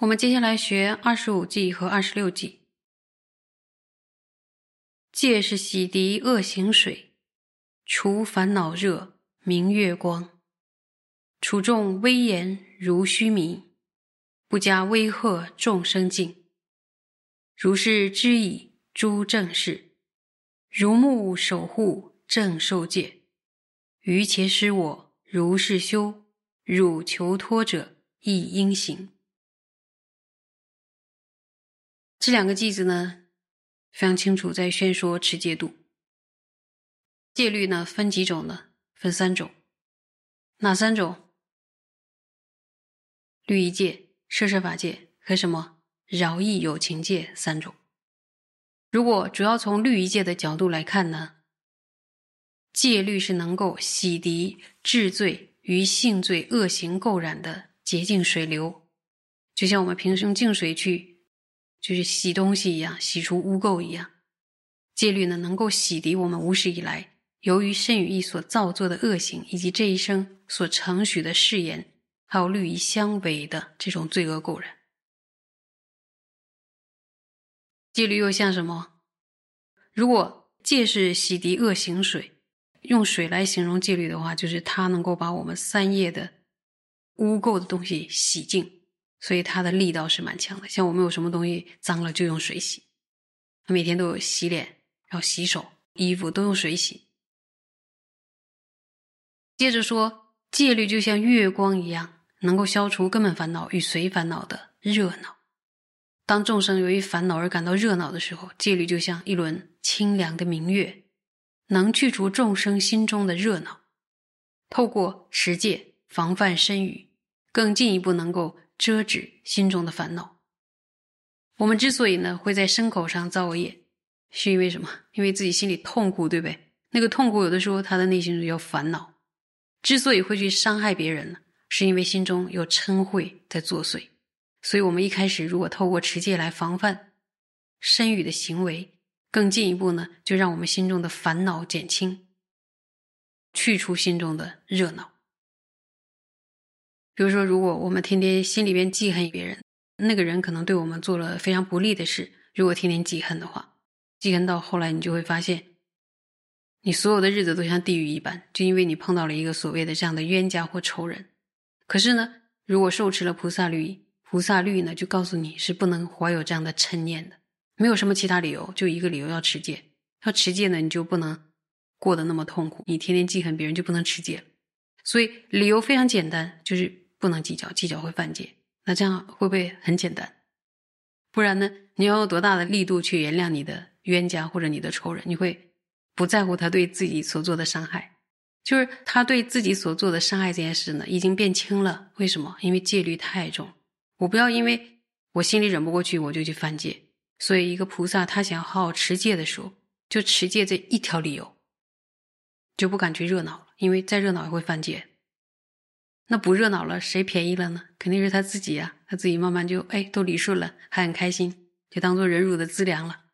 我们接下来学二十五计和二十六计。戒是洗涤恶行水，除烦恼热，明月光。处众威严如须弥，不加威吓众生境。如是知矣，诸正事，如目守护正受戒。于且使我如是修，汝求脱者亦应行。这两个句子呢，非常清楚，在宣说持戒度。戒律呢，分几种呢？分三种，哪三种？律仪戒、摄摄法戒和什么饶益有情戒三种。如果主要从律仪戒的角度来看呢，戒律是能够洗涤治罪与性罪恶行垢染的洁净水流，就像我们平时用净水去。就是洗东西一样，洗出污垢一样。戒律呢，能够洗涤我们无始以来由于身语意所造作的恶行，以及这一生所承许的誓言，还有律仪相违的这种罪恶垢染。戒律又像什么？如果戒是洗涤恶行水，用水来形容戒律的话，就是它能够把我们三业的污垢的东西洗净。所以它的力道是蛮强的，像我们有什么东西脏了就用水洗，每天都有洗脸，然后洗手、衣服都用水洗。接着说，戒律就像月光一样，能够消除根本烦恼与随烦恼的热闹。当众生由于烦恼而感到热闹的时候，戒律就像一轮清凉的明月，能去除众生心中的热闹。透过持戒防范身语，更进一步能够。遮止心中的烦恼。我们之所以呢会在牲口上造业，是因为什么？因为自己心里痛苦，对不对？那个痛苦有的时候他的内心有烦恼。之所以会去伤害别人呢，是因为心中有嗔恚在作祟。所以，我们一开始如果透过持戒来防范身语的行为，更进一步呢，就让我们心中的烦恼减轻，去除心中的热闹。比如说，如果我们天天心里边记恨别人，那个人可能对我们做了非常不利的事。如果天天记恨的话，记恨到后来，你就会发现，你所有的日子都像地狱一般，就因为你碰到了一个所谓的这样的冤家或仇人。可是呢，如果受持了菩萨律，菩萨律呢就告诉你是不能怀有这样的嗔念的，没有什么其他理由，就一个理由要持戒。要持戒呢，你就不能过得那么痛苦。你天天记恨别人，就不能持戒了。所以理由非常简单，就是。不能计较，计较会犯戒。那这样会不会很简单？不然呢？你要用多大的力度去原谅你的冤家或者你的仇人？你会不在乎他对自己所做的伤害？就是他对自己所做的伤害这件事呢，已经变轻了。为什么？因为戒律太重。我不要因为我心里忍不过去，我就去犯戒。所以，一个菩萨他想好好持戒的时候，就持戒这一条理由，就不敢去热闹了，因为再热闹也会犯戒。那不热闹了，谁便宜了呢？肯定是他自己呀，他自己慢慢就哎都理顺了，还很开心，就当做忍辱的资粮了。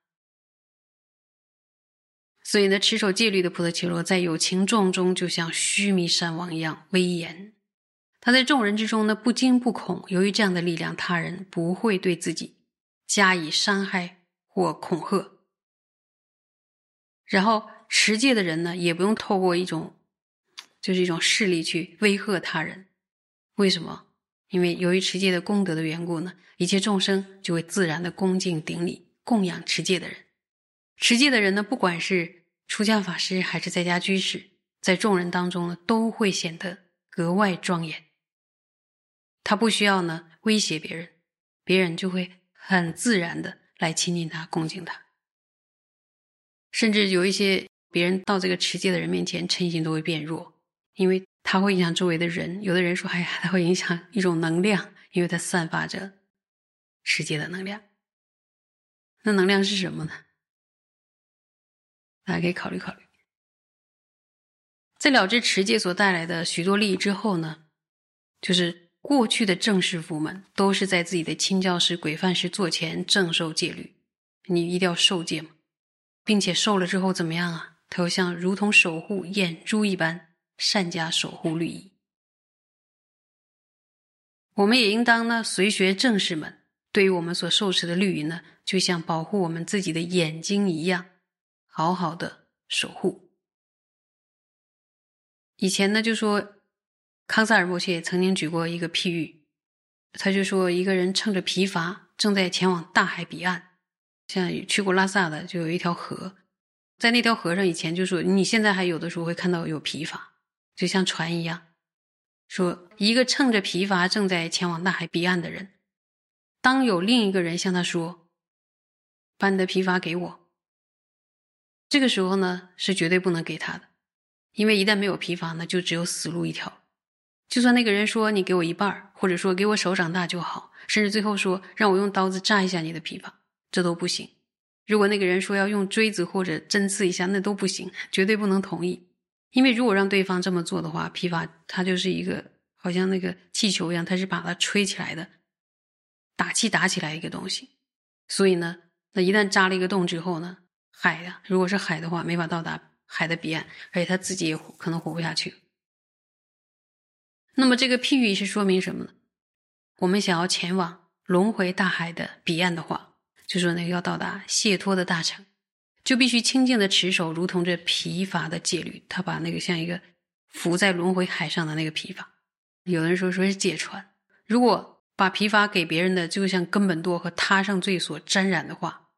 所以呢，持守戒律的菩萨伽罗在有情众中，就像须弥山王一样威严。他在众人之中呢，不惊不恐。由于这样的力量，他人不会对自己加以伤害或恐吓。然后持戒的人呢，也不用透过一种。就是一种势力去威吓他人，为什么？因为由于持戒的功德的缘故呢，一切众生就会自然的恭敬顶礼供养持戒的人。持戒的人呢，不管是出家法师还是在家居士，在众人当中呢，都会显得格外庄严。他不需要呢威胁别人，别人就会很自然的来亲近他、恭敬他。甚至有一些别人到这个持戒的人面前，嗔心都会变弱。因为它会影响周围的人，有的人说：“哎呀，它会影响一种能量，因为它散发着世界的能量。那能量是什么呢？大家可以考虑考虑。在了知持戒所带来的许多利益之后呢，就是过去的正士夫们都是在自己的亲教师、鬼范师座前正受戒律，你一定要受戒嘛，并且受了之后怎么样啊？他又像如同守护眼珠一般。善加守护律仪，我们也应当呢随学正士们，对于我们所受持的律仪呢，就像保护我们自己的眼睛一样，好好的守护。以前呢，就说康萨尔摩切曾经举过一个譬喻，他就说一个人乘着皮筏正在前往大海彼岸，像去过拉萨的就有一条河，在那条河上以前就说你现在还有的时候会看到有皮筏，就像船一样。说一个乘着皮筏正在前往大海彼岸的人，当有另一个人向他说：“把你的皮筏给我。”这个时候呢，是绝对不能给他的，因为一旦没有皮筏呢，就只有死路一条。就算那个人说你给我一半或者说给我手掌大就好，甚至最后说让我用刀子扎一下你的皮筏，这都不行。如果那个人说要用锥子或者针刺一下，那都不行，绝对不能同意。因为如果让对方这么做的话，皮筏它就是一个好像那个气球一样，它是把它吹起来的，打气打起来一个东西。所以呢，那一旦扎了一个洞之后呢，海呀，如果是海的话，没法到达海的彼岸，而且他自己也可能活不下去。那么这个譬喻是说明什么呢？我们想要前往轮回大海的彼岸的话，就说那个要到达解脱的大城。就必须清净的持守，如同这疲乏的戒律。他把那个像一个浮在轮回海上的那个疲乏，有人说说是解船。如果把疲乏给别人的，就像根本堕和他上罪所沾染的话，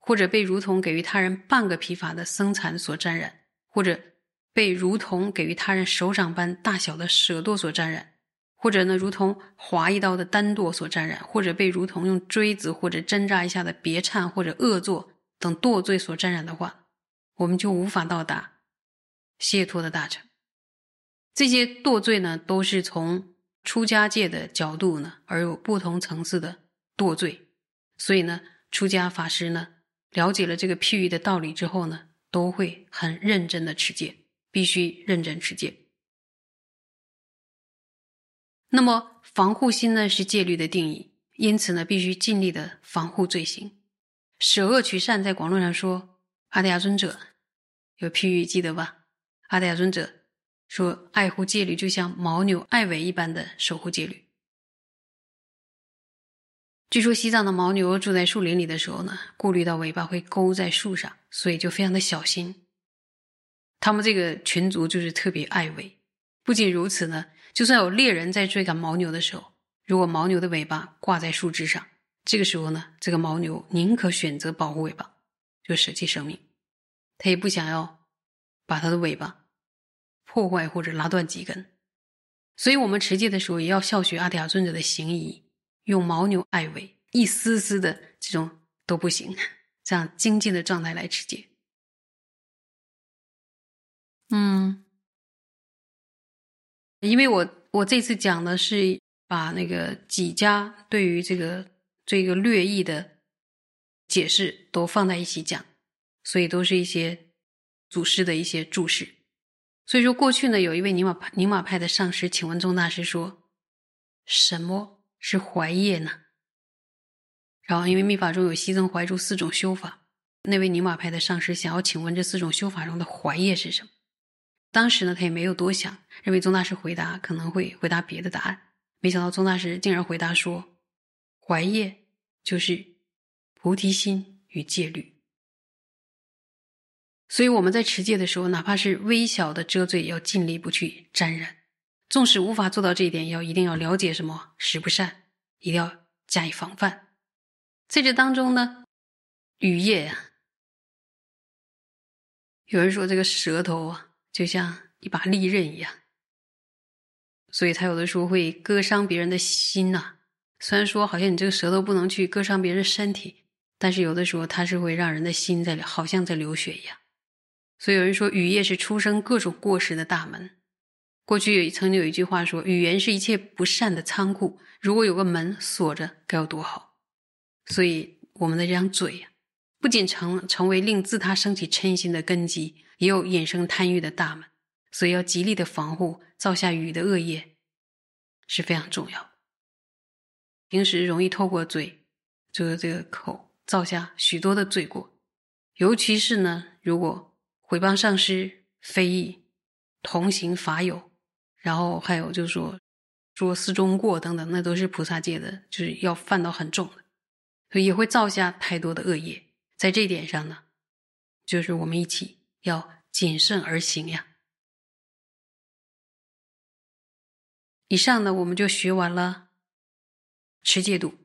或者被如同给予他人半个疲乏的僧残所沾染，或者被如同给予他人手掌般大小的舍堕所沾染，或者呢如同划一刀的单堕所沾染，或者被如同用锥子或者针扎一下的别颤或者恶作。等堕罪所沾染的话，我们就无法到达解脱的大成。这些堕罪呢，都是从出家界的角度呢，而有不同层次的堕罪。所以呢，出家法师呢，了解了这个譬喻的道理之后呢，都会很认真的持戒，必须认真持戒。那么防护心呢，是戒律的定义，因此呢，必须尽力的防护罪行。舍恶取善，在广论上说，阿底亚尊者有譬喻，记得吧？阿底亚尊者说，爱护戒律就像牦牛爱尾一般的守护戒律。据说西藏的牦牛住在树林里的时候呢，顾虑到尾巴会勾在树上，所以就非常的小心。他们这个群族就是特别爱尾。不仅如此呢，就算有猎人在追赶牦牛的时候，如果牦牛的尾巴挂在树枝上。这个时候呢，这个牦牛宁可选择保护尾巴，就舍弃生命，他也不想要把它的尾巴破坏或者拉断几根。所以，我们持戒的时候也要效学阿底亚尊者的行仪，用牦牛爱尾，一丝丝的这种都不行，这样精进的状态来持戒。嗯，因为我我这次讲的是把那个几家对于这个。这个略意的解释都放在一起讲，所以都是一些祖师的一些注释。所以说，过去呢，有一位宁玛派宁玛派的上师，请问宗大师说：“什么是怀业呢？”然后，因为密法中有西增怀住四种修法，那位宁玛派的上师想要请问这四种修法中的怀业是什么？当时呢，他也没有多想，认为宗大师回答可能会回答别的答案，没想到宗大师竟然回答说。怀业就是菩提心与戒律，所以我们在持戒的时候，哪怕是微小的遮罪，要尽力不去沾染。纵使无法做到这一点，要一定要了解什么食不善，一定要加以防范。在这当中呢，语业呀，有人说这个舌头啊，就像一把利刃一样，所以他有的时候会割伤别人的心呐。虽然说好像你这个舌头不能去割伤别人身体，但是有的时候它是会让人的心在好像在流血一样。所以有人说语业是出生各种过失的大门。过去有曾经有一句话说，语言是一切不善的仓库，如果有个门锁着，该有多好。所以我们的这张嘴呀，不仅成成为令自他升起嗔心的根基，也有衍生贪欲的大门。所以要极力的防护造下语的恶业，是非常重要。平时容易透过嘴，这个这个口造下许多的罪过，尤其是呢，如果毁谤上师、非议、同行法友，然后还有就是说说四中过等等，那都是菩萨界的，就是要犯到很重的，所以也会造下太多的恶业。在这点上呢，就是我们一起要谨慎而行呀。以上呢，我们就学完了持戒度。